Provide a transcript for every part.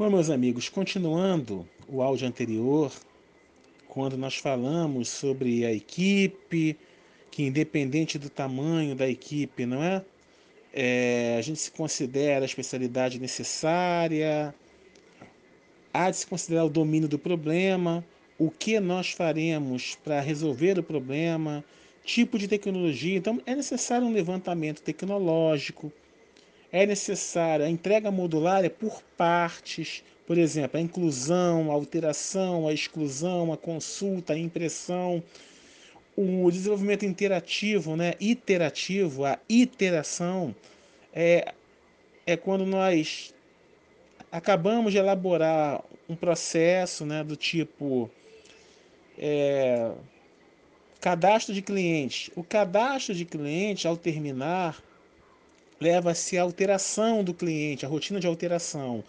Bom, meus amigos, continuando o áudio anterior, quando nós falamos sobre a equipe, que independente do tamanho da equipe, não é? é a gente se considera a especialidade necessária, há de se considerar o domínio do problema, o que nós faremos para resolver o problema, tipo de tecnologia. Então, é necessário um levantamento tecnológico, é necessária a entrega modular é por partes, por exemplo, a inclusão, a alteração, a exclusão, a consulta, a impressão, o desenvolvimento interativo, né, iterativo, a iteração é, é quando nós acabamos de elaborar um processo né, do tipo é, cadastro de clientes. O cadastro de cliente, ao terminar, leva-se à alteração do cliente, a rotina de alteração.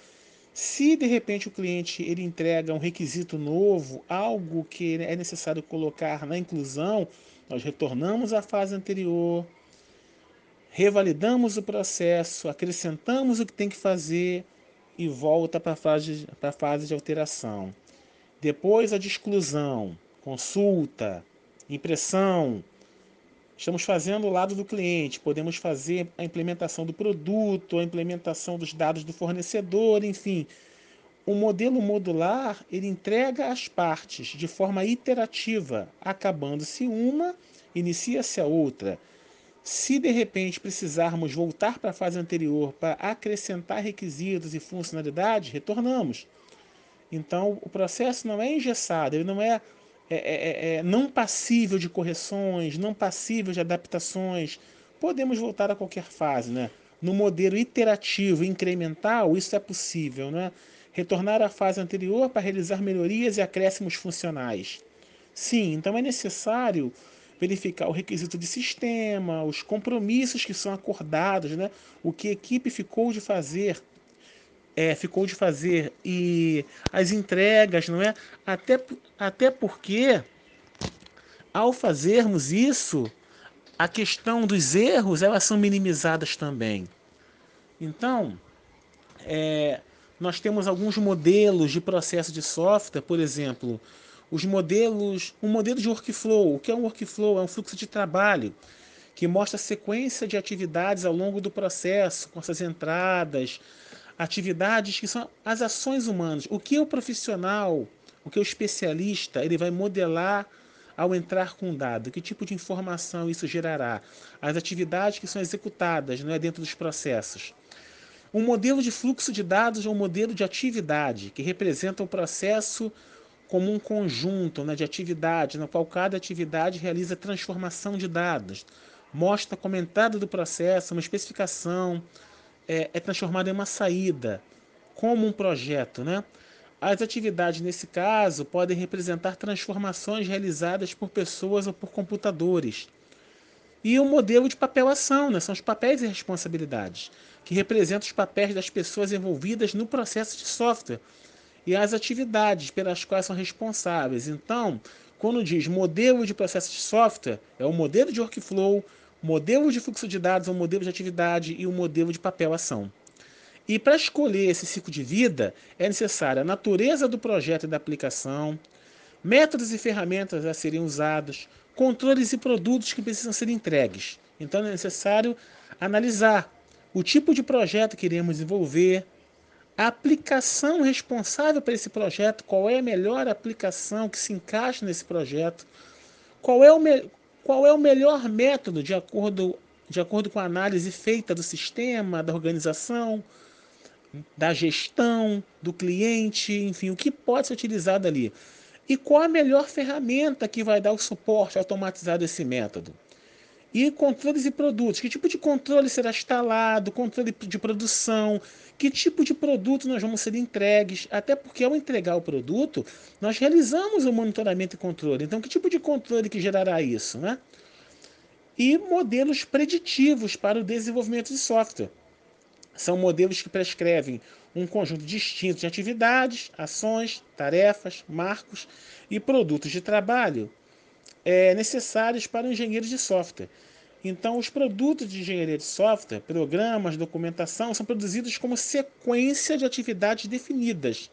Se de repente o cliente ele entrega um requisito novo, algo que é necessário colocar na inclusão, nós retornamos à fase anterior, revalidamos o processo, acrescentamos o que tem que fazer e volta para a fase, fase de alteração. Depois a de exclusão, consulta, impressão, Estamos fazendo o lado do cliente, podemos fazer a implementação do produto, a implementação dos dados do fornecedor, enfim. O modelo modular, ele entrega as partes de forma iterativa, acabando-se uma, inicia-se a outra. Se de repente precisarmos voltar para a fase anterior para acrescentar requisitos e funcionalidades, retornamos. Então, o processo não é engessado, ele não é é, é, é, é, não passível de correções, não passível de adaptações, podemos voltar a qualquer fase. Né? No modelo iterativo, incremental, isso é possível. Né? Retornar à fase anterior para realizar melhorias e acréscimos funcionais. Sim, então é necessário verificar o requisito de sistema, os compromissos que são acordados, né? o que a equipe ficou de fazer é, ficou de fazer e as entregas, não é? Até, até porque ao fazermos isso, a questão dos erros elas são minimizadas também. Então, é, nós temos alguns modelos de processo de software, por exemplo, os modelos, um modelo de workflow. O que é um workflow? É um fluxo de trabalho que mostra a sequência de atividades ao longo do processo, com essas entradas, atividades que são as ações humanas. O que o profissional, o que o especialista, ele vai modelar ao entrar com um dado, que tipo de informação isso gerará, as atividades que são executadas não é, dentro dos processos. Um modelo de fluxo de dados é um modelo de atividade, que representa o processo como um conjunto né, de atividades, no qual cada atividade realiza transformação de dados, mostra comentário do processo, uma especificação, é, é transformada em uma saída, como um projeto. Né? As atividades, nesse caso, podem representar transformações realizadas por pessoas ou por computadores. E o modelo de papel-ação, né? são os papéis e responsabilidades, que representam os papéis das pessoas envolvidas no processo de software e as atividades pelas quais são responsáveis. Então, quando diz modelo de processo de software, é o modelo de workflow, modelo de fluxo de dados um modelo de atividade e um modelo de papel-ação. E para escolher esse ciclo de vida, é necessária a natureza do projeto e da aplicação, métodos e ferramentas a serem usados, controles e produtos que precisam ser entregues. Então é necessário analisar o tipo de projeto que iremos desenvolver, a aplicação responsável para esse projeto, qual é a melhor aplicação que se encaixa nesse projeto, qual é o, qual é o melhor método de acordo, de acordo com a análise feita do sistema, da organização, da gestão, do cliente, enfim, o que pode ser utilizado ali. E qual a melhor ferramenta que vai dar o suporte automatizado desse método? E controles e produtos. Que tipo de controle será instalado? Controle de produção. Que tipo de produto nós vamos ser entregues? Até porque ao entregar o produto, nós realizamos o monitoramento e controle. Então, que tipo de controle que gerará isso? Né? E modelos preditivos para o desenvolvimento de software. São modelos que prescrevem um conjunto distinto de atividades, ações, tarefas, marcos e produtos de trabalho é, necessários para o engenheiro de software. Então, os produtos de engenharia de software, programas, documentação, são produzidos como sequência de atividades definidas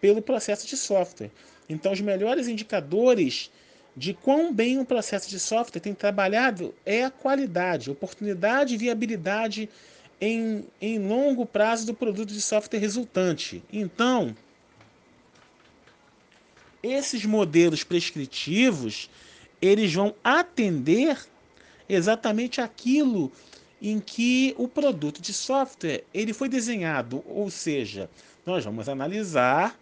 pelo processo de software. Então, os melhores indicadores de quão bem um processo de software tem trabalhado é a qualidade, oportunidade e viabilidade em, em longo prazo do produto de software resultante. Então, esses modelos prescritivos, eles vão atender exatamente aquilo em que o produto de software ele foi desenhado, ou seja, nós vamos analisar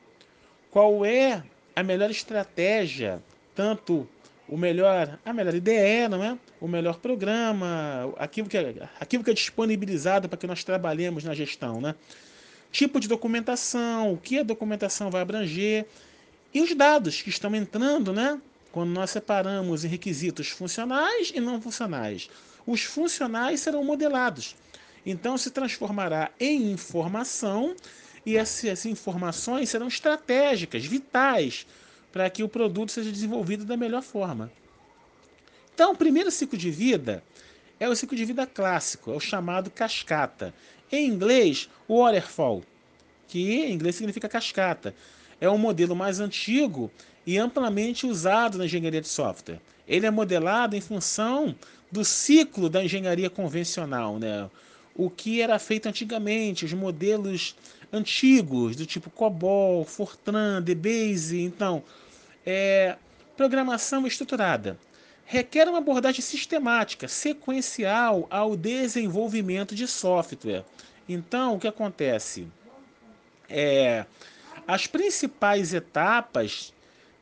qual é a melhor estratégia, tanto o melhor, a melhor IDE, não é? O melhor programa, aquilo que é, aquilo que é disponibilizado para que nós trabalhemos na gestão, né? Tipo de documentação, o que a documentação vai abranger e os dados que estão entrando, né? Quando nós separamos em requisitos funcionais e não funcionais. Os funcionais serão modelados. Então se transformará em informação e essas informações serão estratégicas, vitais, para que o produto seja desenvolvido da melhor forma. Então, o primeiro ciclo de vida é o ciclo de vida clássico, é o chamado cascata. Em inglês, waterfall, que em inglês significa cascata. É um modelo mais antigo e amplamente usado na engenharia de software. Ele é modelado em função do ciclo da engenharia convencional, né? O que era feito antigamente, os modelos antigos do tipo COBOL, Fortran, DBase, então, é, programação estruturada requer uma abordagem sistemática, sequencial ao desenvolvimento de software. Então, o que acontece? É, as principais etapas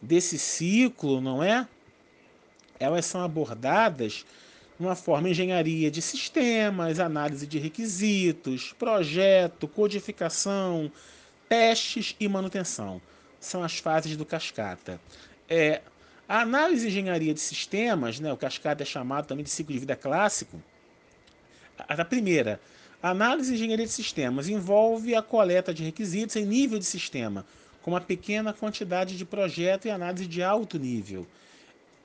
desse ciclo, não é? Elas são abordadas de uma forma engenharia de sistemas, análise de requisitos, projeto, codificação, testes e manutenção. São as fases do cascata. É, a análise de engenharia de sistemas, né, o cascata é chamado também de ciclo de vida clássico, a, a primeira, a análise de engenharia de sistemas envolve a coleta de requisitos em nível de sistema, com uma pequena quantidade de projeto e análise de alto nível.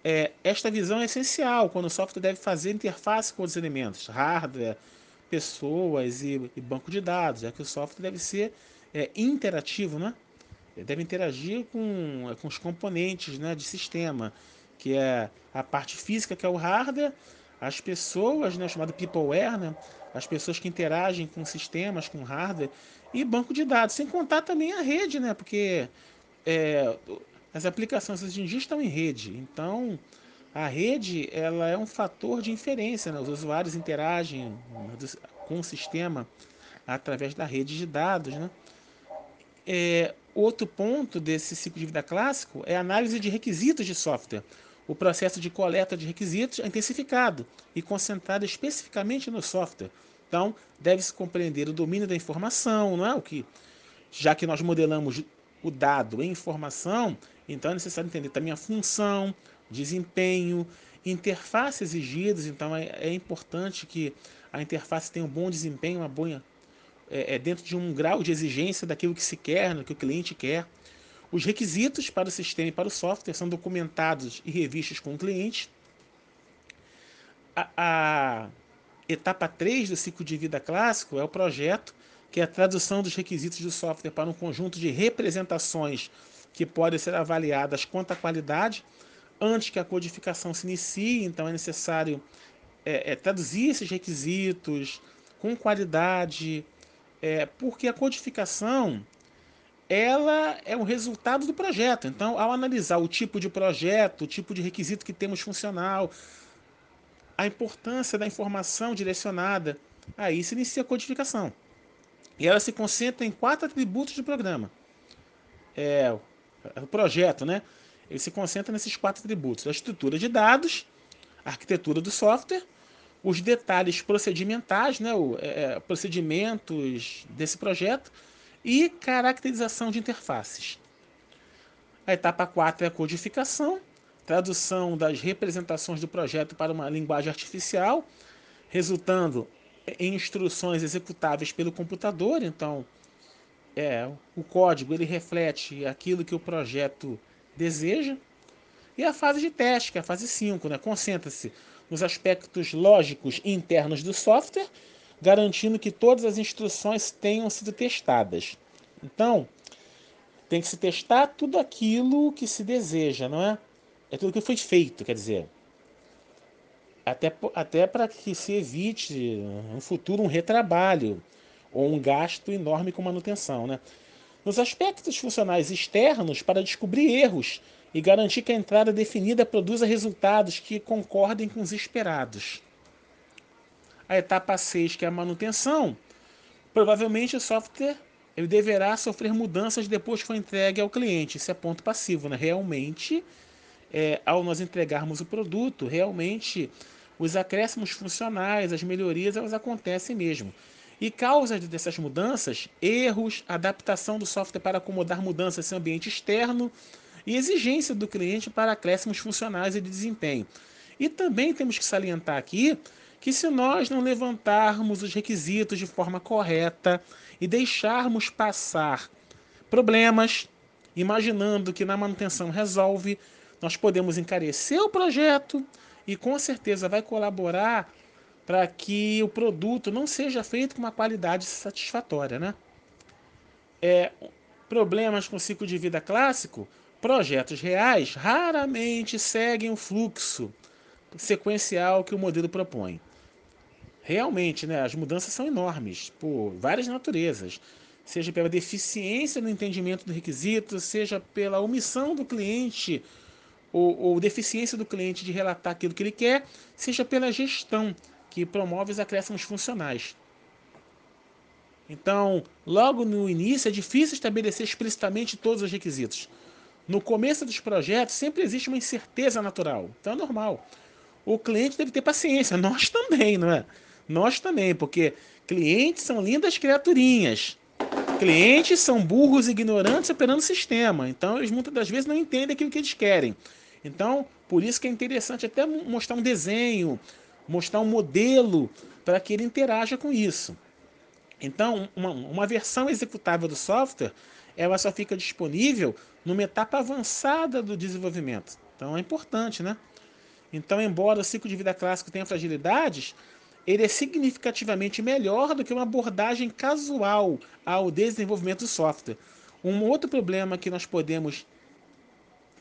É, esta visão é essencial quando o software deve fazer interface com outros elementos, hardware, pessoas e, e banco de dados, já que o software deve ser é, interativo, né? Deve interagir com, com os componentes né, de sistema, que é a parte física, que é o hardware, as pessoas, né, chamado peopleware, né, as pessoas que interagem com sistemas, com hardware, e banco de dados, sem contar também a rede, né, porque é, as aplicações hoje em dia estão em rede, então a rede ela é um fator de inferência, né, os usuários interagem com o sistema através da rede de dados, né, é, outro ponto desse ciclo de vida clássico é a análise de requisitos de software. O processo de coleta de requisitos é intensificado e concentrado especificamente no software. Então, deve-se compreender o domínio da informação, não é o que, já que nós modelamos o dado em informação, então é necessário entender também a função, desempenho, interface exigidos. Então, é, é importante que a interface tenha um bom desempenho, uma boa é, é, dentro de um grau de exigência daquilo que se quer, do que o cliente quer. Os requisitos para o sistema e para o software são documentados e revistos com o cliente. A, a etapa 3 do ciclo de vida clássico é o projeto, que é a tradução dos requisitos do software para um conjunto de representações que podem ser avaliadas quanto à qualidade antes que a codificação se inicie. Então é necessário é, é, traduzir esses requisitos com qualidade, é, porque a codificação ela é o resultado do projeto. Então, ao analisar o tipo de projeto, o tipo de requisito que temos funcional, a importância da informação direcionada, aí se inicia a codificação. E ela se concentra em quatro atributos do programa. É, o projeto, né? Ele se concentra nesses quatro atributos: a estrutura de dados, a arquitetura do software, os detalhes procedimentais, né, o, é, é, procedimentos desse projeto e caracterização de interfaces. A etapa 4 é a codificação, tradução das representações do projeto para uma linguagem artificial, resultando em instruções executáveis pelo computador. Então, é, o código ele reflete aquilo que o projeto deseja. E a fase de teste, que é a fase 5, né? concentra-se nos aspectos lógicos internos do software, garantindo que todas as instruções tenham sido testadas. Então, tem que se testar tudo aquilo que se deseja, não é? É tudo que foi feito, quer dizer. Até, até para que se evite no futuro um retrabalho ou um gasto enorme com manutenção, né? Nos aspectos funcionais externos, para descobrir erros e garantir que a entrada definida produza resultados que concordem com os esperados. A etapa 6, que é a manutenção, provavelmente o software ele deverá sofrer mudanças depois que for entregue ao cliente. Isso é ponto passivo, né? Realmente, é, ao nós entregarmos o produto, realmente os acréscimos funcionais, as melhorias, elas acontecem mesmo. E causas dessas mudanças, erros, adaptação do software para acomodar mudanças em ambiente externo, e exigência do cliente para acréscimos funcionais e de desempenho. E também temos que salientar aqui que se nós não levantarmos os requisitos de forma correta e deixarmos passar problemas, imaginando que na manutenção resolve, nós podemos encarecer o projeto e com certeza vai colaborar para que o produto não seja feito com uma qualidade satisfatória, né? É, problemas com ciclo de vida clássico Projetos reais raramente seguem o fluxo sequencial que o modelo propõe. Realmente, né, as mudanças são enormes, por várias naturezas, seja pela deficiência no entendimento do requisito, seja pela omissão do cliente ou, ou deficiência do cliente de relatar aquilo que ele quer, seja pela gestão que promove os acréscimos funcionais. Então, logo no início, é difícil estabelecer explicitamente todos os requisitos. No começo dos projetos sempre existe uma incerteza natural, então é normal. O cliente deve ter paciência, nós também, não é? Nós também, porque clientes são lindas criaturinhas. Clientes são burros ignorantes operando o sistema, então eles muitas das vezes não entendem aquilo que eles querem. Então, por isso que é interessante até mostrar um desenho, mostrar um modelo para que ele interaja com isso. Então, uma, uma versão executável do software ela só fica disponível numa etapa avançada do desenvolvimento. Então é importante, né? Então, embora o ciclo de vida clássico tenha fragilidades, ele é significativamente melhor do que uma abordagem casual ao desenvolvimento do software. Um outro problema que nós podemos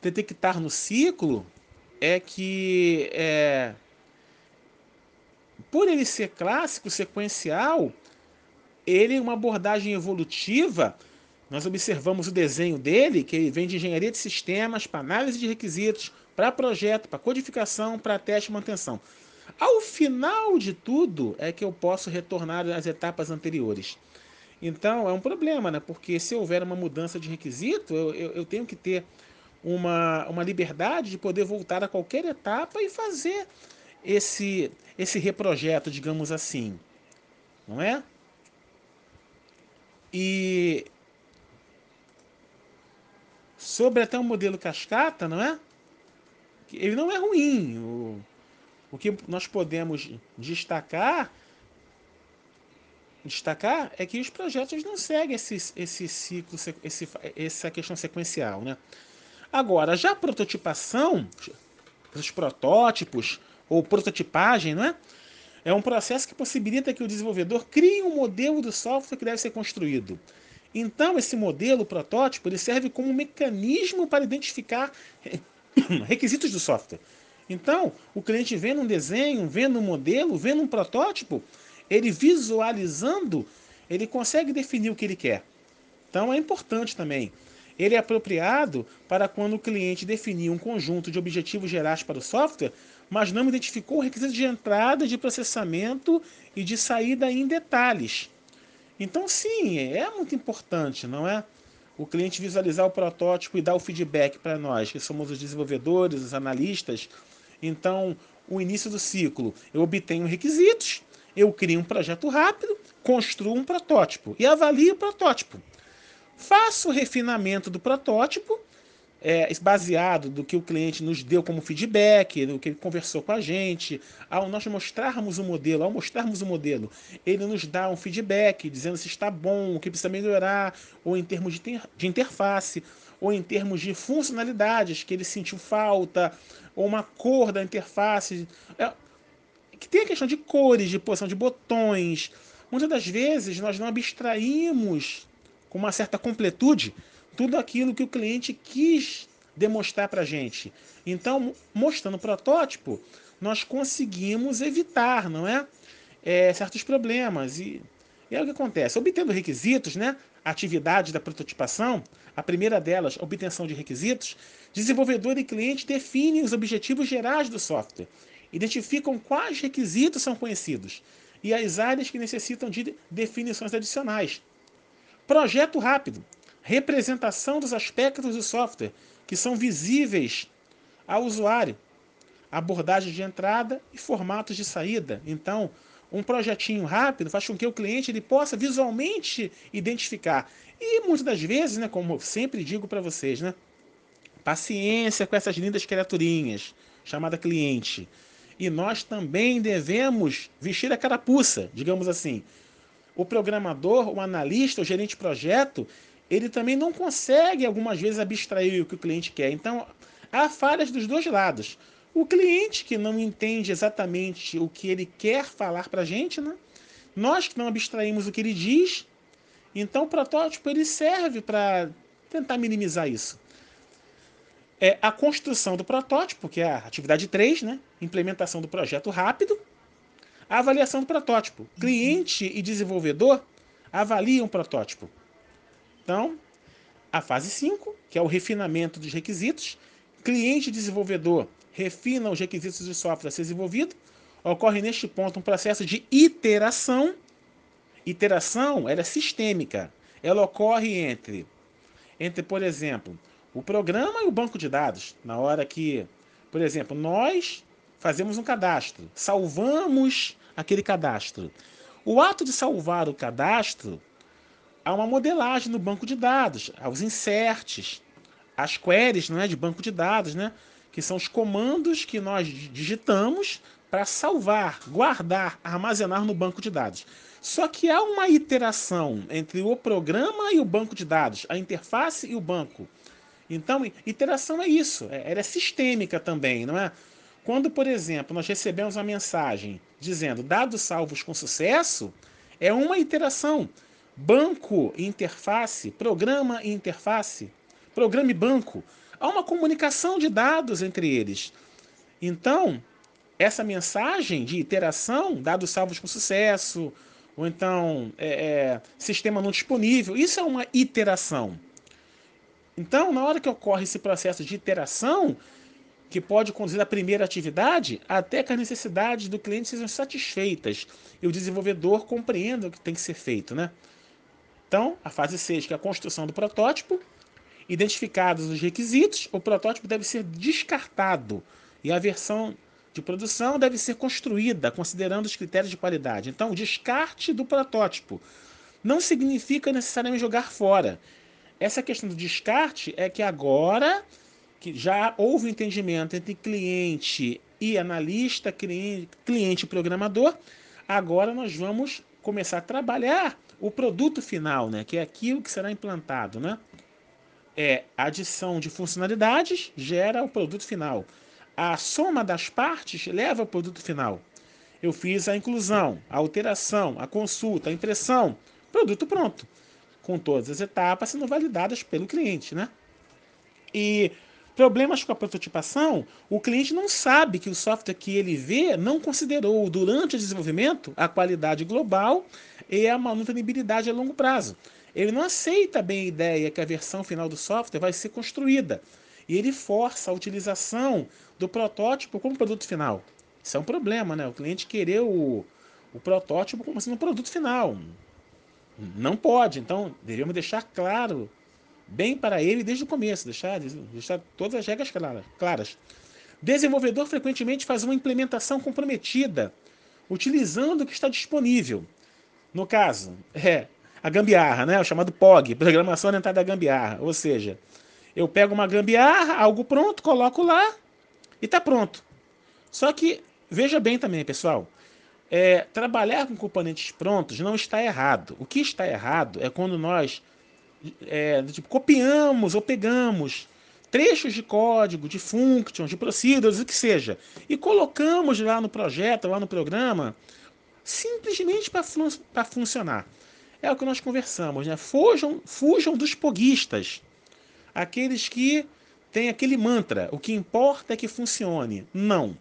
detectar no ciclo é que, é, por ele ser clássico, sequencial, ele é uma abordagem evolutiva nós observamos o desenho dele, que ele vem de engenharia de sistemas, para análise de requisitos, para projeto, para codificação, para teste e manutenção. Ao final de tudo é que eu posso retornar às etapas anteriores. Então é um problema, né? porque se houver uma mudança de requisito, eu, eu, eu tenho que ter uma, uma liberdade de poder voltar a qualquer etapa e fazer esse, esse reprojeto, digamos assim. Não é? E sobre até o modelo cascata, não é? Ele não é ruim. O, o que nós podemos destacar destacar é que os projetos não seguem esse, esse ciclo, esse, essa questão sequencial. Né? Agora, já a prototipação, os protótipos ou prototipagem, não é? é um processo que possibilita que o desenvolvedor crie um modelo do software que deve ser construído. Então, esse modelo protótipo ele serve como um mecanismo para identificar requisitos do software. Então, o cliente vendo um desenho, vendo um modelo, vendo um protótipo, ele visualizando, ele consegue definir o que ele quer. Então, é importante também. Ele é apropriado para quando o cliente definir um conjunto de objetivos gerais para o software, mas não identificou o requisito de entrada, de processamento e de saída em detalhes. Então, sim, é muito importante, não é? O cliente visualizar o protótipo e dar o feedback para nós, que somos os desenvolvedores, os analistas. Então, o início do ciclo, eu obtenho requisitos, eu crio um projeto rápido, construo um protótipo e avalio o protótipo. Faço o refinamento do protótipo é, baseado do que o cliente nos deu como feedback, do que ele conversou com a gente, ao nós mostrarmos o modelo, ao mostrarmos o modelo, ele nos dá um feedback dizendo se está bom, o que precisa melhorar, ou em termos de, ter, de interface, ou em termos de funcionalidades que ele sentiu falta, ou uma cor da interface. É, que tem a questão de cores, de posição de botões. Muitas das vezes nós não abstraímos com uma certa completude tudo aquilo que o cliente quis demonstrar para a gente. Então, mostrando o protótipo, nós conseguimos evitar, não é? é certos problemas. E, e é o que acontece. Obtendo requisitos, né? Atividades da prototipação, a primeira delas, obtenção de requisitos, desenvolvedor e cliente definem os objetivos gerais do software, identificam quais requisitos são conhecidos e as áreas que necessitam de definições adicionais. Projeto rápido, representação dos aspectos do software que são visíveis ao usuário, abordagem de entrada e formatos de saída. Então, um projetinho rápido faz com que o cliente ele possa visualmente identificar. E muitas das vezes, né, como sempre digo para vocês, né, paciência com essas lindas criaturinhas, chamada cliente. E nós também devemos vestir a carapuça, digamos assim. O programador, o analista, o gerente de projeto, ele também não consegue algumas vezes abstrair o que o cliente quer. Então, há falhas dos dois lados. O cliente que não entende exatamente o que ele quer falar para a gente, né? Nós que não abstraímos o que ele diz. Então, o protótipo ele serve para tentar minimizar isso. É a construção do protótipo, que é a atividade 3, né? Implementação do projeto rápido. A avaliação do protótipo. Cliente e desenvolvedor avaliam o protótipo. Então, a fase 5, que é o refinamento dos requisitos, cliente desenvolvedor refina os requisitos do software a ser desenvolvido, ocorre neste ponto um processo de iteração. Iteração ela é sistêmica. Ela ocorre entre, entre, por exemplo, o programa e o banco de dados. Na hora que, por exemplo, nós fazemos um cadastro, salvamos aquele cadastro. O ato de salvar o cadastro há uma modelagem no banco de dados, aos inserts, as queries não é, de banco de dados, né, que são os comandos que nós digitamos para salvar, guardar, armazenar no banco de dados. Só que há uma iteração entre o programa e o banco de dados, a interface e o banco. Então, iteração é isso, é, ela é sistêmica também, não é? Quando, por exemplo, nós recebemos uma mensagem dizendo dados salvos com sucesso, é uma iteração. Banco interface, programa interface, programa e banco. Há uma comunicação de dados entre eles. Então, essa mensagem de iteração, dados salvos com sucesso, ou então é, é, sistema não disponível, isso é uma iteração. Então, na hora que ocorre esse processo de iteração, que pode conduzir à primeira atividade, até que as necessidades do cliente sejam satisfeitas e o desenvolvedor compreenda o que tem que ser feito, né? Então, a fase 6, que é a construção do protótipo. Identificados os requisitos, o protótipo deve ser descartado e a versão de produção deve ser construída considerando os critérios de qualidade. Então, o descarte do protótipo não significa necessariamente jogar fora. Essa questão do descarte é que agora que já houve um entendimento entre cliente e analista, cliente e programador, agora nós vamos começar a trabalhar o produto final, né, que é aquilo que será implantado, né? É adição de funcionalidades gera o produto final. A soma das partes leva ao produto final. Eu fiz a inclusão, a alteração, a consulta, a impressão, produto pronto, com todas as etapas sendo validadas pelo cliente, né? E problemas com a prototipação, o cliente não sabe que o software que ele vê não considerou durante o desenvolvimento a qualidade global e a manutenibilidade a longo prazo. Ele não aceita bem a ideia que a versão final do software vai ser construída e ele força a utilização do protótipo como produto final. Isso é um problema, né? O cliente querer o, o protótipo como sendo um produto final. Não pode, então devemos deixar claro, bem para ele desde o começo, deixar, deixar todas as regras claras. Desenvolvedor frequentemente faz uma implementação comprometida, utilizando o que está disponível. No caso, é a gambiarra, né? o chamado POG, Programação Orientada à Gambiarra. Ou seja, eu pego uma gambiarra, algo pronto, coloco lá e está pronto. Só que, veja bem também, pessoal, é, trabalhar com componentes prontos não está errado. O que está errado é quando nós é, tipo, copiamos ou pegamos trechos de código, de functions, de procedures, o que seja, e colocamos lá no projeto, lá no programa, simplesmente para fun funcionar. É o que nós conversamos, né? Fujam, fujam dos poguistas, aqueles que têm aquele mantra, o que importa é que funcione. Não.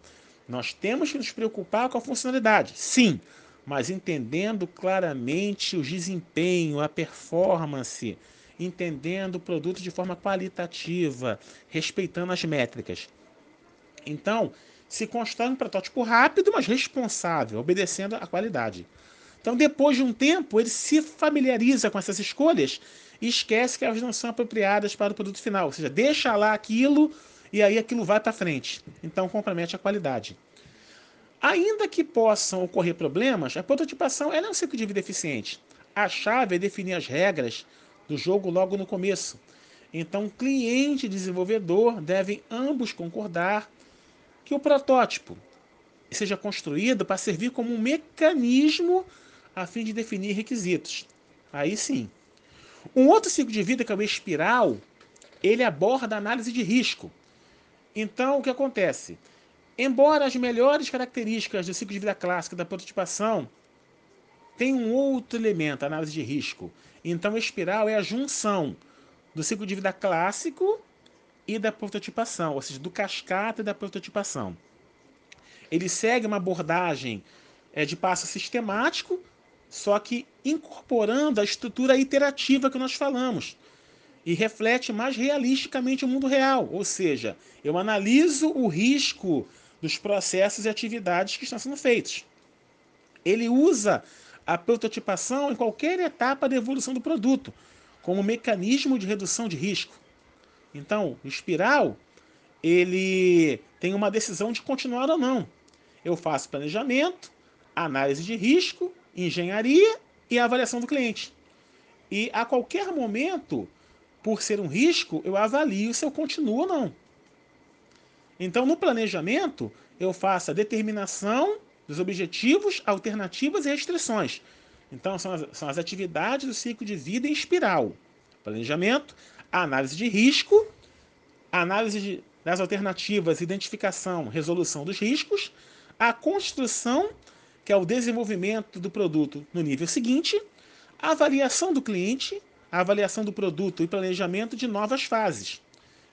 Nós temos que nos preocupar com a funcionalidade, sim, mas entendendo claramente o desempenho, a performance, entendendo o produto de forma qualitativa, respeitando as métricas. Então, se constrói um protótipo rápido, mas responsável, obedecendo a qualidade. Então, depois de um tempo, ele se familiariza com essas escolhas e esquece que elas não são apropriadas para o produto final. Ou seja, deixa lá aquilo e aí aquilo vai para frente. Então, compromete a qualidade. Ainda que possam ocorrer problemas, a prototipação é um ciclo de vida eficiente. A chave é definir as regras do jogo logo no começo. Então, cliente e desenvolvedor devem ambos concordar que o protótipo seja construído para servir como um mecanismo a fim de definir requisitos. Aí sim. Um outro ciclo de vida, que é o espiral, ele aborda a análise de risco. Então, o que acontece? Embora as melhores características do ciclo de vida clássico da prototipação tem um outro elemento, análise de risco. Então, a espiral é a junção do ciclo de vida clássico e da prototipação, ou seja, do cascata e da prototipação. Ele segue uma abordagem é, de passo sistemático, só que incorporando a estrutura iterativa que nós falamos e reflete mais realisticamente o mundo real, ou seja, eu analiso o risco dos processos e atividades que estão sendo feitos. Ele usa a prototipação em qualquer etapa da evolução do produto, como mecanismo de redução de risco. Então, o espiral, ele tem uma decisão de continuar ou não. Eu faço planejamento, análise de risco, engenharia e avaliação do cliente. E a qualquer momento, por ser um risco, eu avalio se eu continuo ou não. Então, no planejamento, eu faço a determinação dos objetivos, alternativas e restrições. Então, são as, são as atividades do ciclo de vida em espiral: planejamento, análise de risco, análise de, das alternativas, identificação, resolução dos riscos, a construção, que é o desenvolvimento do produto no nível seguinte, a avaliação do cliente, a avaliação do produto e planejamento de novas fases.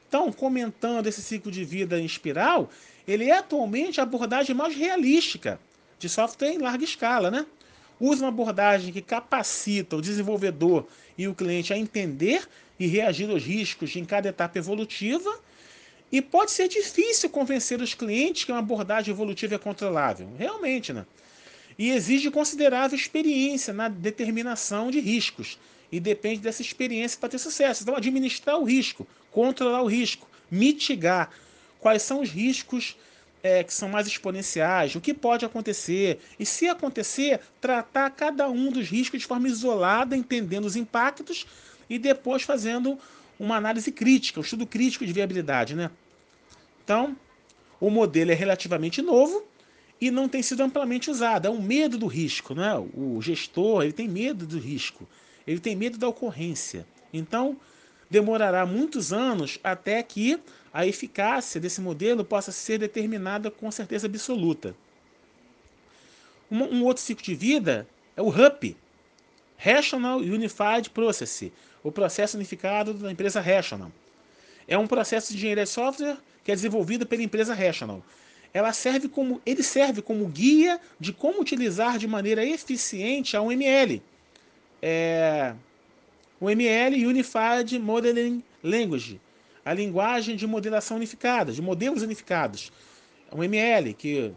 Então, comentando esse ciclo de vida em espiral, ele é atualmente a abordagem mais realística de software em larga escala, né? Usa uma abordagem que capacita o desenvolvedor e o cliente a entender e reagir aos riscos em cada etapa evolutiva. E pode ser difícil convencer os clientes que uma abordagem evolutiva é controlável. Realmente, né? E exige considerável experiência na determinação de riscos. E depende dessa experiência para ter sucesso. Então, administrar o risco, controlar o risco, mitigar quais são os riscos é, que são mais exponenciais, o que pode acontecer, e se acontecer, tratar cada um dos riscos de forma isolada, entendendo os impactos e depois fazendo uma análise crítica, um estudo crítico de viabilidade. Né? Então, o modelo é relativamente novo e não tem sido amplamente usado. É um medo do risco. Né? O gestor ele tem medo do risco, ele tem medo da ocorrência. Então, demorará muitos anos até que a eficácia desse modelo possa ser determinada com certeza absoluta. Um, um outro ciclo de vida é o RUP, Rational Unified Process, o processo unificado da empresa Rational. É um processo de engenharia de software que é desenvolvido pela empresa Rational. Ela serve como, ele serve como guia de como utilizar de maneira eficiente a UML. É, o ML Unified Modeling Language, a linguagem de modelação unificada, de modelos unificados. O ML, que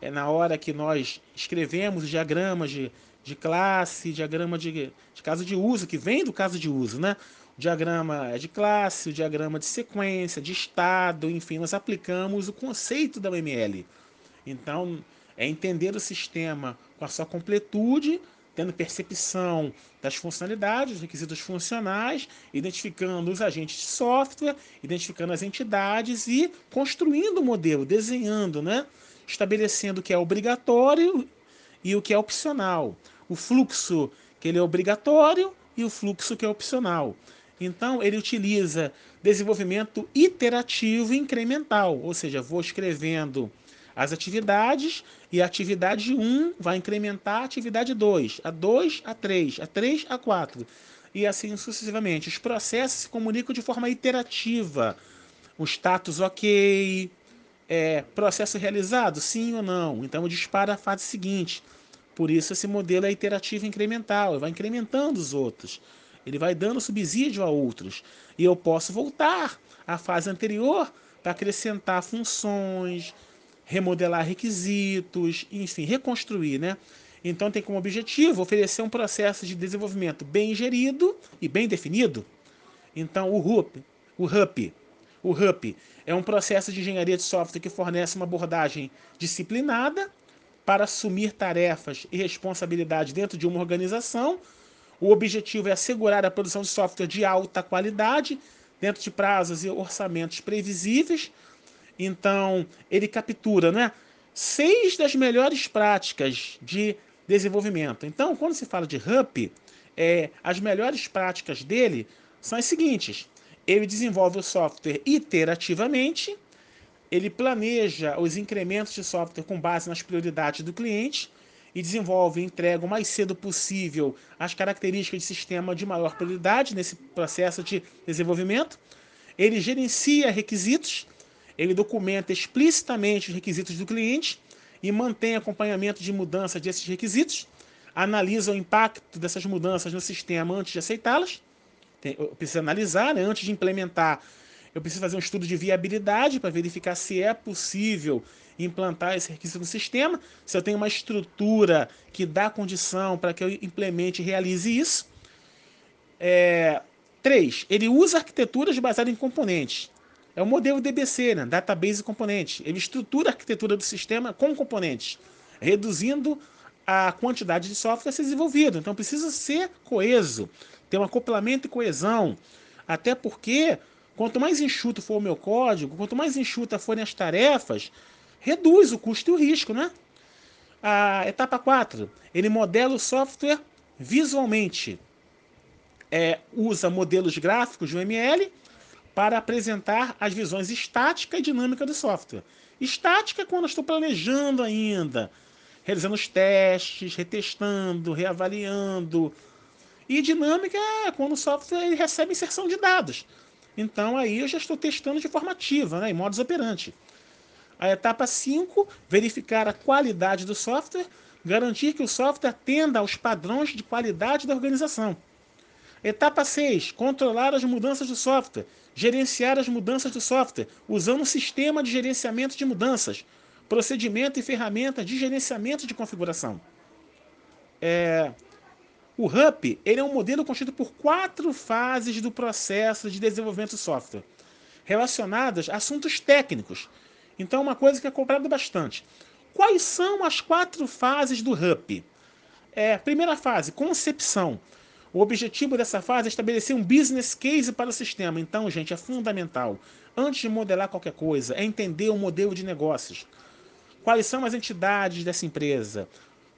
é na hora que nós escrevemos os diagramas de, de classe, diagrama de, de caso de uso, que vem do caso de uso, né? O diagrama é de classe, o diagrama de sequência, de estado, enfim, nós aplicamos o conceito da UML. Então, é entender o sistema com a sua completude tendo percepção das funcionalidades, dos requisitos funcionais, identificando os agentes de software, identificando as entidades e construindo o modelo, desenhando, né? estabelecendo o que é obrigatório e o que é opcional. O fluxo que ele é obrigatório e o fluxo que é opcional. Então, ele utiliza desenvolvimento iterativo e incremental, ou seja, vou escrevendo as atividades e a atividade 1 vai incrementar a atividade 2, a 2 a 3, a 3 a 4 e assim sucessivamente. Os processos se comunicam de forma iterativa. O status ok, é, processo realizado, sim ou não. Então dispara a fase seguinte. Por isso esse modelo é iterativo incremental, ele vai incrementando os outros. Ele vai dando subsídio a outros. E eu posso voltar à fase anterior para acrescentar funções, remodelar requisitos, enfim, reconstruir, né? Então tem como objetivo oferecer um processo de desenvolvimento bem gerido e bem definido. Então o RUP, o RUP, o RUP é um processo de engenharia de software que fornece uma abordagem disciplinada para assumir tarefas e responsabilidades dentro de uma organização. O objetivo é assegurar a produção de software de alta qualidade dentro de prazos e orçamentos previsíveis. Então, ele captura né, seis das melhores práticas de desenvolvimento. Então, quando se fala de RUP, é, as melhores práticas dele são as seguintes: ele desenvolve o software iterativamente, ele planeja os incrementos de software com base nas prioridades do cliente e desenvolve e entrega o mais cedo possível as características de sistema de maior prioridade nesse processo de desenvolvimento. Ele gerencia requisitos, ele documenta explicitamente os requisitos do cliente e mantém acompanhamento de mudanças desses requisitos, analisa o impacto dessas mudanças no sistema antes de aceitá-las, eu preciso analisar, né? antes de implementar, eu preciso fazer um estudo de viabilidade para verificar se é possível implantar esse requisito no sistema, se eu tenho uma estrutura que dá condição para que eu implemente e realize isso. É, três, ele usa arquiteturas baseadas em componentes. É o modelo DBC, né? Database Componente. Ele estrutura a arquitetura do sistema com componentes, reduzindo a quantidade de software a ser desenvolvido. Então precisa ser coeso, ter um acoplamento e coesão. Até porque, quanto mais enxuto for o meu código, quanto mais enxuta forem as tarefas, reduz o custo e o risco, né? A etapa 4, ele modela o software visualmente. É, usa modelos gráficos de UML para apresentar as visões estática e dinâmica do software. Estática é quando eu estou planejando ainda, realizando os testes, retestando, reavaliando. E dinâmica é quando o software recebe inserção de dados. Então aí eu já estou testando de forma ativa, né, em modus operandi. A etapa 5, verificar a qualidade do software, garantir que o software atenda aos padrões de qualidade da organização. Etapa 6, controlar as mudanças do software, gerenciar as mudanças do software, usando um sistema de gerenciamento de mudanças, procedimento e ferramenta de gerenciamento de configuração. É, o RUP ele é um modelo constituído por quatro fases do processo de desenvolvimento do software, relacionadas a assuntos técnicos. Então, uma coisa que é cobrada bastante. Quais são as quatro fases do RUP? É, primeira fase, concepção. O objetivo dessa fase é estabelecer um business case para o sistema. Então, gente, é fundamental. Antes de modelar qualquer coisa, é entender o modelo de negócios. Quais são as entidades dessa empresa?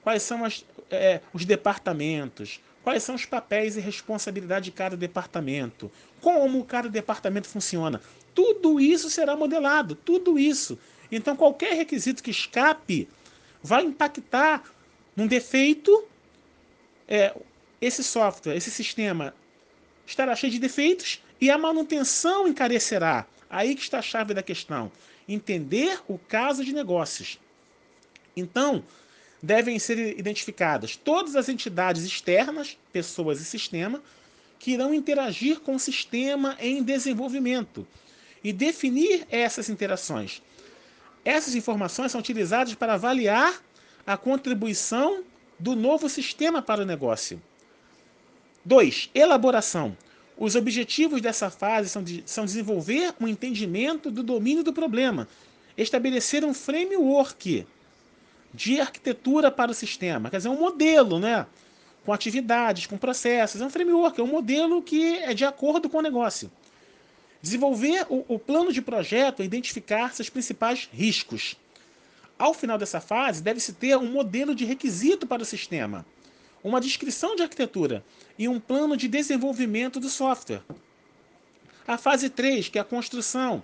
Quais são as, é, os departamentos? Quais são os papéis e responsabilidade de cada departamento? Como cada departamento funciona? Tudo isso será modelado, tudo isso. Então, qualquer requisito que escape vai impactar num defeito, é, esse software, esse sistema estará cheio de defeitos e a manutenção encarecerá. Aí que está a chave da questão. Entender o caso de negócios. Então, devem ser identificadas todas as entidades externas, pessoas e sistema, que irão interagir com o sistema em desenvolvimento e definir essas interações. Essas informações são utilizadas para avaliar a contribuição do novo sistema para o negócio. 2. Elaboração. Os objetivos dessa fase são, de, são desenvolver um entendimento do domínio do problema, estabelecer um framework de arquitetura para o sistema, quer dizer, um modelo, né? Com atividades, com processos, é um framework, é um modelo que é de acordo com o negócio. Desenvolver o, o plano de projeto e identificar seus principais riscos. Ao final dessa fase, deve-se ter um modelo de requisito para o sistema uma descrição de arquitetura e um plano de desenvolvimento do software. A fase 3, que é a construção.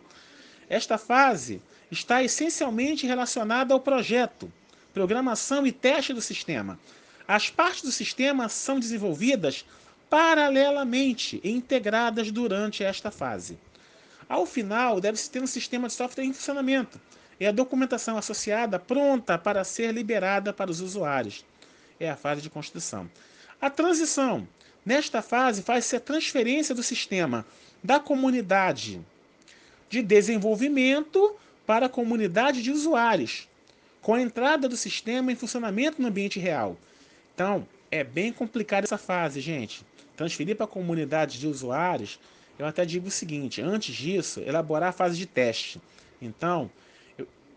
Esta fase está essencialmente relacionada ao projeto, programação e teste do sistema. As partes do sistema são desenvolvidas paralelamente e integradas durante esta fase. Ao final, deve-se ter um sistema de software em funcionamento e a documentação associada pronta para ser liberada para os usuários. É a fase de construção. A transição. Nesta fase, faz-se a transferência do sistema da comunidade de desenvolvimento para a comunidade de usuários, com a entrada do sistema em funcionamento no ambiente real. Então, é bem complicada essa fase, gente. Transferir para a comunidade de usuários, eu até digo o seguinte: antes disso, elaborar a fase de teste. Então,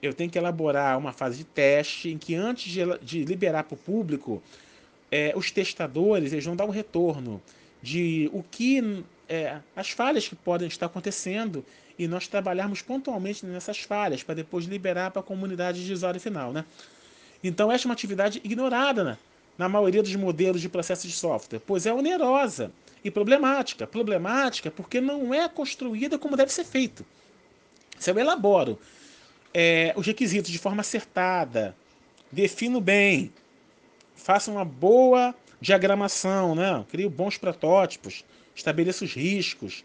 eu, tenho que elaborar uma fase de teste em que, antes de, de liberar para o público, é, os testadores eles vão dar um retorno de o que é, as falhas que podem estar acontecendo e nós trabalharmos pontualmente nessas falhas para depois liberar para a comunidade de usuário final, né? Então esta é uma atividade ignorada né? na maioria dos modelos de processo de software, pois é onerosa e problemática. Problemática porque não é construída como deve ser feito. Se eu elaboro é, os requisitos de forma acertada, defino bem, faço uma boa diagramação, né? crio bons protótipos, estabeleço os riscos,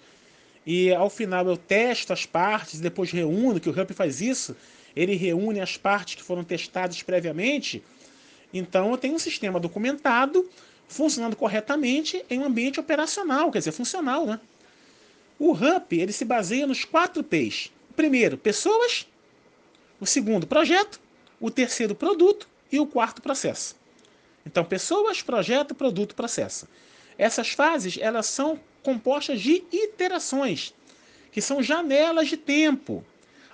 e ao final eu testo as partes, depois reúno, que o Hump faz isso, ele reúne as partes que foram testadas previamente, então eu tenho um sistema documentado, funcionando corretamente em um ambiente operacional, quer dizer, funcional, né? O Hump, ele se baseia nos quatro P's. Primeiro, pessoas. O segundo, projeto. O terceiro, produto. E o quarto, processo. Então, pessoas, projeto, produto, processo. Essas fases, elas são compostas de iterações, que são janelas de tempo.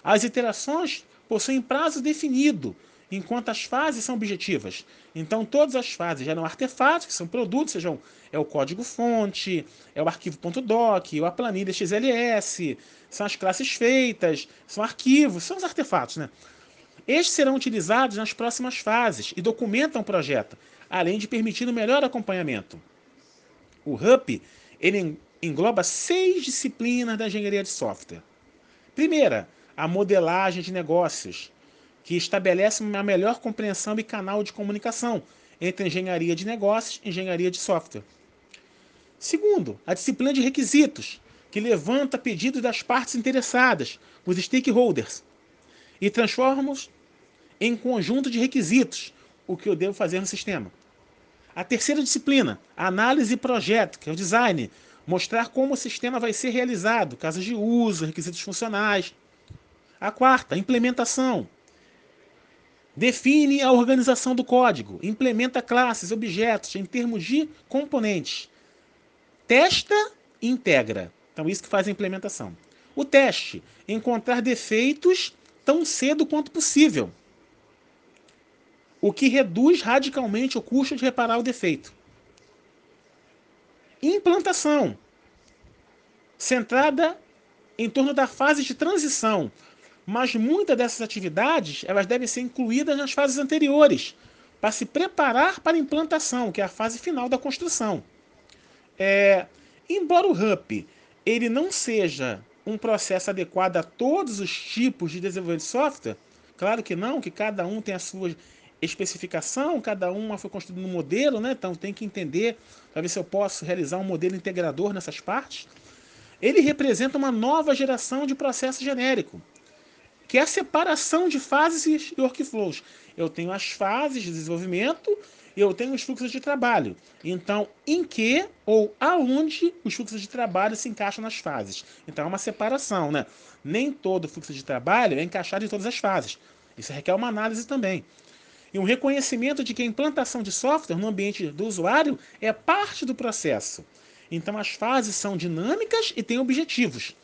As iterações possuem prazo definido, enquanto as fases são objetivas. Então, todas as fases geram artefatos, que são produtos, sejam é o código-fonte, é o arquivo.doc, ou a planilha XLS, são as classes feitas, são arquivos, são os artefatos. Né? Estes serão utilizados nas próximas fases e documentam o projeto, além de permitir um melhor acompanhamento. O HUP ele engloba seis disciplinas da engenharia de software. Primeira, a modelagem de negócios, que estabelece uma melhor compreensão e canal de comunicação entre engenharia de negócios e engenharia de software. Segundo, a disciplina de requisitos, que levanta pedidos das partes interessadas, os stakeholders, e transforma-os em conjunto de requisitos, o que eu devo fazer no sistema. A terceira disciplina, análise e projeto, que é o design, mostrar como o sistema vai ser realizado, casos de uso, requisitos funcionais. A quarta, implementação, Define a organização do código, implementa classes, objetos em termos de componentes. Testa e integra. Então, isso que faz a implementação. O teste, encontrar defeitos tão cedo quanto possível, o que reduz radicalmente o custo de reparar o defeito. Implantação, centrada em torno da fase de transição, mas muitas dessas atividades elas devem ser incluídas nas fases anteriores para se preparar para a implantação, que é a fase final da construção. É, embora o RUP ele não seja um processo adequado a todos os tipos de desenvolvimento de software, claro que não, que cada um tem a sua especificação, cada uma foi construída no modelo, né? então tem que entender para ver se eu posso realizar um modelo integrador nessas partes. Ele representa uma nova geração de processo genérico que é a separação de fases e workflows. Eu tenho as fases de desenvolvimento e eu tenho os fluxos de trabalho. Então, em que ou aonde os fluxos de trabalho se encaixam nas fases. Então, é uma separação, né? Nem todo fluxo de trabalho é encaixado em todas as fases. Isso requer uma análise também. E um reconhecimento de que a implantação de software no ambiente do usuário é parte do processo. Então, as fases são dinâmicas e têm objetivos.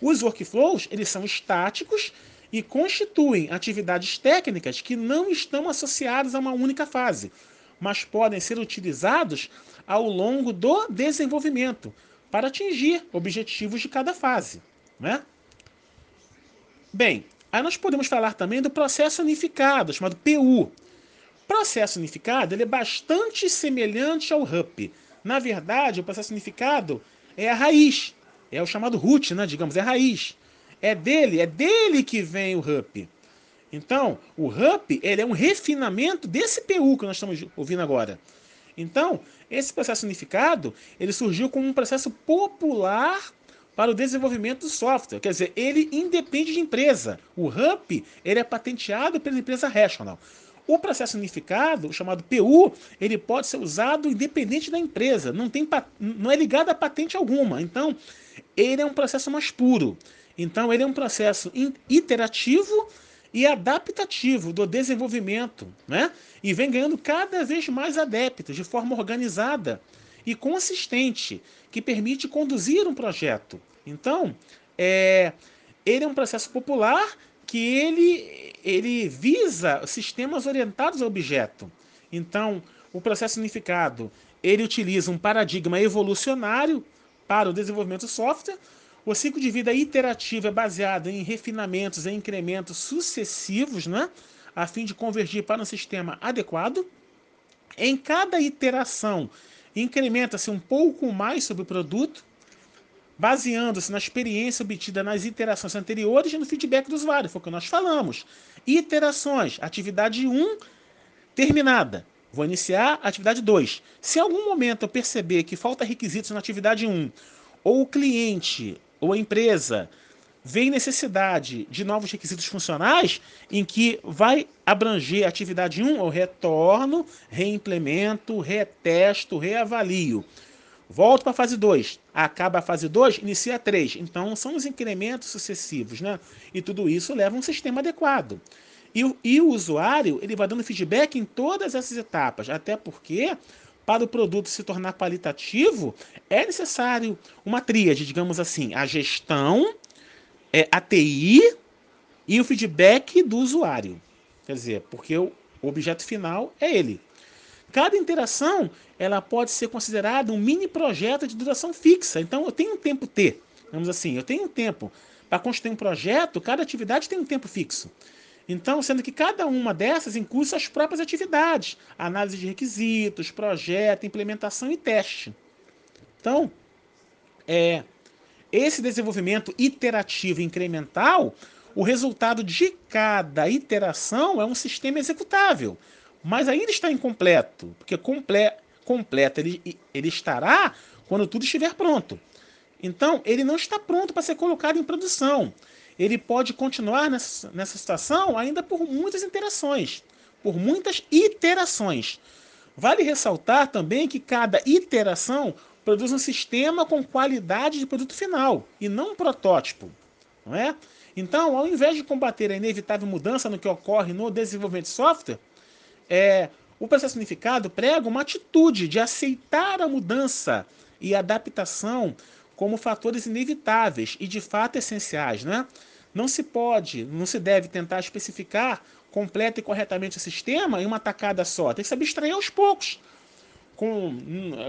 Os workflows, eles são estáticos e constituem atividades técnicas que não estão associadas a uma única fase, mas podem ser utilizados ao longo do desenvolvimento para atingir objetivos de cada fase. Né? Bem, aí nós podemos falar também do processo unificado, chamado PU. Processo unificado ele é bastante semelhante ao RUP. Na verdade, o processo unificado é a raiz é o chamado root, né? digamos, é raiz. É dele, é dele que vem o RUP. Então, o RUP ele é um refinamento desse PU que nós estamos ouvindo agora. Então, esse processo unificado ele surgiu como um processo popular para o desenvolvimento do software. Quer dizer, ele independe de empresa. O RUP ele é patenteado pela empresa Rational. O processo unificado, chamado PU, ele pode ser usado independente da empresa, não, tem, não é ligado a patente alguma. Então, ele é um processo mais puro. Então, ele é um processo iterativo e adaptativo do desenvolvimento, né? E vem ganhando cada vez mais adeptos de forma organizada e consistente, que permite conduzir um projeto. Então, é, ele é um processo popular que ele, ele visa sistemas orientados ao objeto. Então, o processo unificado, ele utiliza um paradigma evolucionário para o desenvolvimento do software, o ciclo de vida iterativo é baseado em refinamentos e incrementos sucessivos, né? a fim de convergir para um sistema adequado. Em cada iteração, incrementa-se um pouco mais sobre o produto, baseando-se na experiência obtida nas iterações anteriores e no feedback do usuário. Foi o que nós falamos. Iterações, atividade 1 terminada. Vou iniciar a atividade 2. Se em algum momento eu perceber que falta requisitos na atividade 1, ou o cliente ou a empresa vê necessidade de novos requisitos funcionais, em que vai abranger atividade 1, eu retorno, reimplemento, retesto, reavalio. Volto para a fase 2. Acaba a fase 2, inicia a 3. Então, são os incrementos sucessivos, né? E tudo isso leva a um sistema adequado. E, e o usuário, ele vai dando feedback em todas essas etapas, até porque para o produto se tornar qualitativo, é necessário uma tríade, digamos assim, a gestão, é, a TI e o feedback do usuário. Quer dizer, porque o objeto final é ele. Cada interação ela pode ser considerada um mini projeto de duração fixa. Então eu tenho um tempo T, vamos assim, eu tenho um tempo para construir um projeto, cada atividade tem um tempo fixo. Então, sendo que cada uma dessas inclui suas próprias atividades, análise de requisitos, projeto, implementação e teste. Então, é, esse desenvolvimento iterativo e incremental, o resultado de cada iteração é um sistema executável, mas ainda está incompleto, porque comple, completo ele, ele estará quando tudo estiver pronto. Então, ele não está pronto para ser colocado em produção ele pode continuar nessa, nessa situação ainda por muitas interações, por muitas iterações. Vale ressaltar também que cada iteração produz um sistema com qualidade de produto final e não um protótipo, não é? Então, ao invés de combater a inevitável mudança no que ocorre no desenvolvimento de software, é, o processo unificado prega uma atitude de aceitar a mudança e adaptação como fatores inevitáveis e de fato essenciais, né? Não se pode, não se deve tentar especificar completa e corretamente o sistema em uma tacada só. Tem que se abstrair aos poucos, com,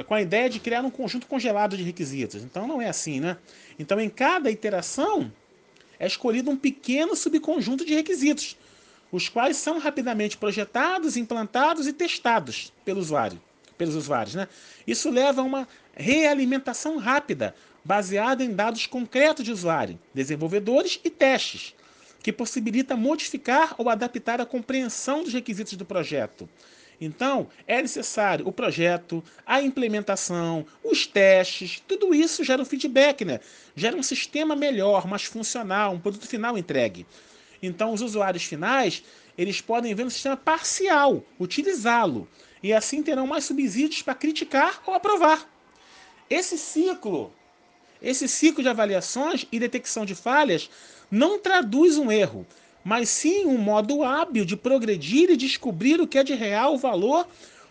com a ideia de criar um conjunto congelado de requisitos. Então não é assim, né? Então em cada iteração é escolhido um pequeno subconjunto de requisitos, os quais são rapidamente projetados, implantados e testados pelo usuário, pelos usuários, né? Isso leva a uma realimentação rápida, baseada em dados concretos de usuário, desenvolvedores e testes, que possibilita modificar ou adaptar a compreensão dos requisitos do projeto. Então, é necessário o projeto, a implementação, os testes, tudo isso gera um feedback, né? Gera um sistema melhor, mais funcional, um produto final entregue. Então, os usuários finais, eles podem ver um sistema parcial, utilizá-lo, e assim terão mais subsídios para criticar ou aprovar. Esse ciclo esse ciclo de avaliações e detecção de falhas não traduz um erro, mas sim um modo hábil de progredir e descobrir o que é de real valor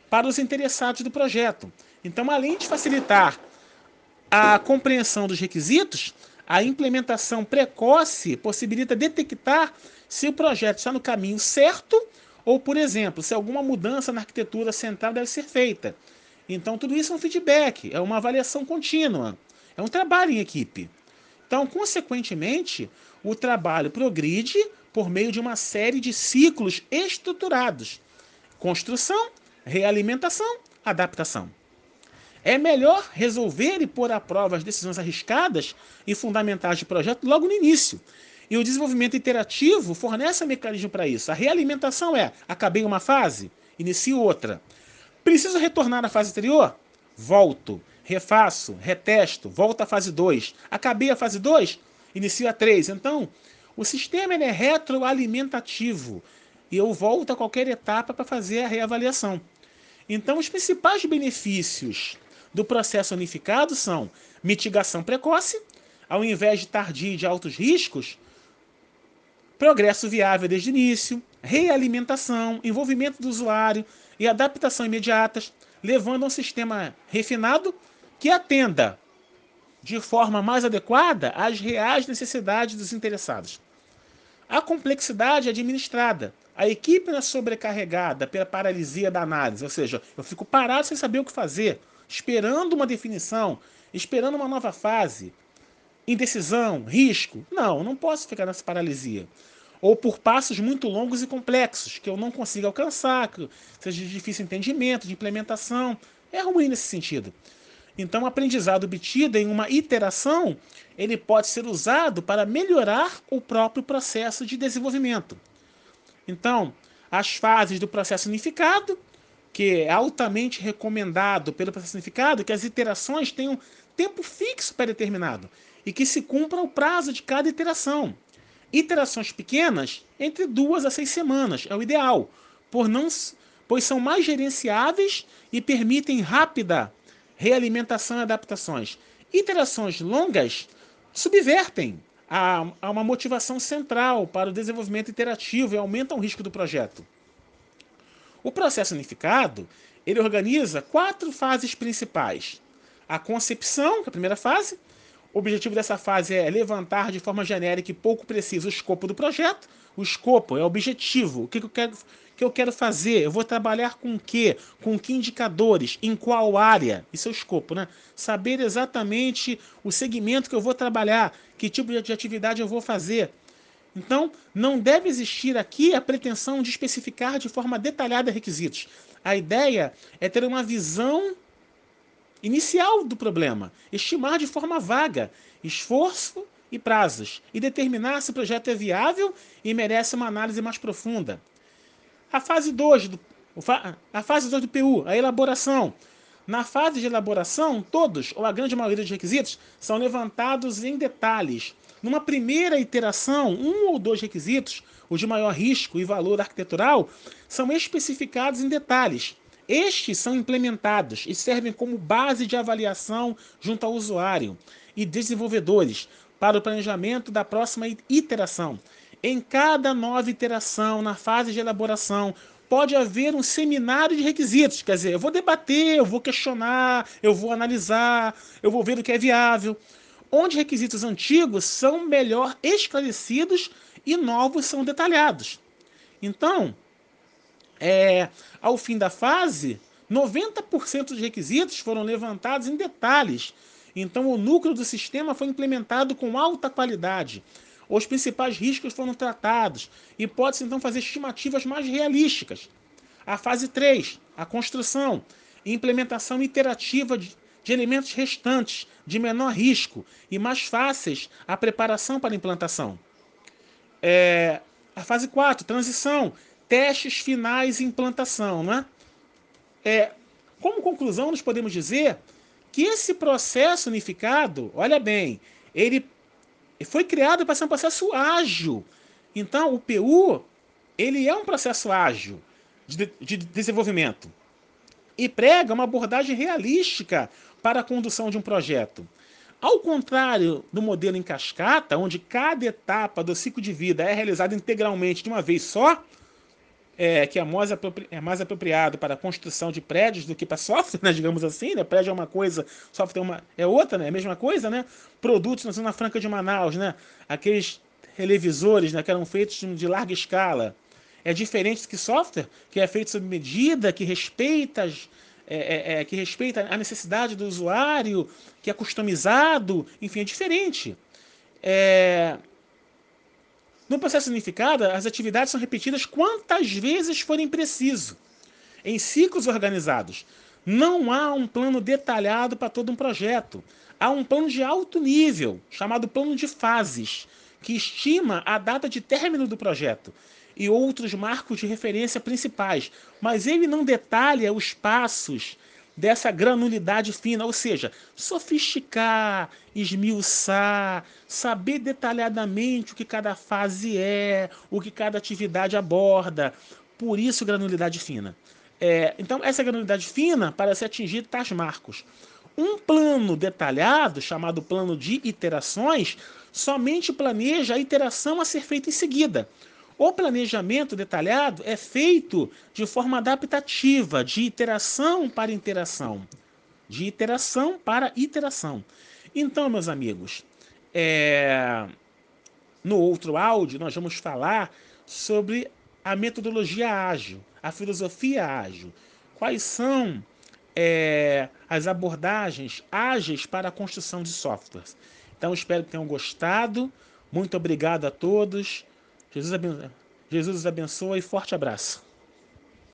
para os interessados do projeto. Então, além de facilitar a compreensão dos requisitos, a implementação precoce possibilita detectar se o projeto está no caminho certo ou, por exemplo, se alguma mudança na arquitetura central deve ser feita. Então, tudo isso é um feedback, é uma avaliação contínua. É um trabalho em equipe. Então, consequentemente, o trabalho progride por meio de uma série de ciclos estruturados: construção, realimentação, adaptação. É melhor resolver e pôr à prova as decisões arriscadas e fundamentais de projeto logo no início. E o desenvolvimento iterativo fornece um mecanismo para isso. A realimentação é: acabei uma fase, inicio outra. Preciso retornar à fase anterior? Volto, refaço, retesto, volto à fase 2. Acabei a fase 2? Inicio a 3. Então, o sistema é retroalimentativo e eu volto a qualquer etapa para fazer a reavaliação. Então, os principais benefícios do processo unificado são mitigação precoce, ao invés de tardio de altos riscos, progresso viável desde o início, realimentação, envolvimento do usuário e adaptação imediatas, levando a um sistema refinado que atenda de forma mais adequada às reais necessidades dos interessados. A complexidade administrada. A equipe não é sobrecarregada pela paralisia da análise, ou seja, eu fico parado sem saber o que fazer esperando uma definição, esperando uma nova fase, indecisão, risco. Não, não posso ficar nessa paralisia. Ou por passos muito longos e complexos, que eu não consigo alcançar, que seja de difícil entendimento, de implementação. É ruim nesse sentido. Então, o aprendizado obtido em uma iteração, ele pode ser usado para melhorar o próprio processo de desenvolvimento. Então, as fases do processo unificado, que é altamente recomendado pelo significado que as iterações tenham tempo fixo pré-determinado e que se cumpra o prazo de cada iteração. Iterações pequenas, entre duas a seis semanas, é o ideal, por não, pois são mais gerenciáveis e permitem rápida realimentação e adaptações. Iterações longas subvertem a, a uma motivação central para o desenvolvimento iterativo e aumentam o risco do projeto. O processo unificado, ele organiza quatro fases principais. A concepção, que é a primeira fase. O objetivo dessa fase é levantar de forma genérica e pouco precisa o escopo do projeto. O escopo é o objetivo, o que eu quero, que eu quero fazer, eu vou trabalhar com o quê, com que indicadores, em qual área, isso é o escopo, né? Saber exatamente o segmento que eu vou trabalhar, que tipo de atividade eu vou fazer. Então, não deve existir aqui a pretensão de especificar de forma detalhada requisitos. A ideia é ter uma visão inicial do problema, estimar de forma vaga esforço e prazos e determinar se o projeto é viável e merece uma análise mais profunda. A fase 2 do, a fase 2 do PU, a elaboração. Na fase de elaboração, todos ou a grande maioria dos requisitos são levantados em detalhes, numa primeira iteração, um ou dois requisitos, os de maior risco e valor arquitetural, são especificados em detalhes. Estes são implementados e servem como base de avaliação junto ao usuário e desenvolvedores para o planejamento da próxima iteração. Em cada nova iteração, na fase de elaboração, pode haver um seminário de requisitos. Quer dizer, eu vou debater, eu vou questionar, eu vou analisar, eu vou ver o que é viável onde requisitos antigos são melhor esclarecidos e novos são detalhados. Então, é, ao fim da fase, 90% dos requisitos foram levantados em detalhes. Então, o núcleo do sistema foi implementado com alta qualidade. Os principais riscos foram tratados e pode-se então fazer estimativas mais realísticas. A fase 3, a construção e implementação iterativa de, de elementos restantes de menor risco e mais fáceis a preparação para a implantação. É, a fase 4, transição, testes finais e implantação. Né? É, como conclusão, nós podemos dizer que esse processo unificado, olha bem, ele foi criado para ser um processo ágil. Então, o PU ele é um processo ágil de, de desenvolvimento e prega uma abordagem realística para a condução de um projeto. Ao contrário do modelo em cascata, onde cada etapa do ciclo de vida é realizada integralmente de uma vez só, é, que é mais, é mais apropriado para a construção de prédios do que para software, né, digamos assim, né? Prédio é uma coisa, software é, uma, é outra, né? É a mesma coisa, né? Produtos na Zona Franca de Manaus, né? Aqueles televisores né, que eram feitos de larga escala. É diferente que software, que é feito sob medida, que respeita as, é, é, é, que respeita a necessidade do usuário, que é customizado, enfim, é diferente. É... No processo unificado, as atividades são repetidas quantas vezes forem preciso, em ciclos organizados. Não há um plano detalhado para todo um projeto. Há um plano de alto nível, chamado plano de fases, que estima a data de término do projeto e outros marcos de referência principais, mas ele não detalha os passos dessa granulidade fina, ou seja, sofisticar, esmiuçar, saber detalhadamente o que cada fase é, o que cada atividade aborda. Por isso, granulidade fina. É, então, essa granulidade fina para se atingir tais marcos. Um plano detalhado, chamado plano de iterações, somente planeja a iteração a ser feita em seguida. O planejamento detalhado é feito de forma adaptativa, de iteração para interação. De iteração para iteração. Então, meus amigos, é... no outro áudio nós vamos falar sobre a metodologia ágil, a filosofia ágil. Quais são é, as abordagens ágeis para a construção de softwares? Então, espero que tenham gostado. Muito obrigado a todos. Jesus abençoe, Jesus abençoe e forte abraço.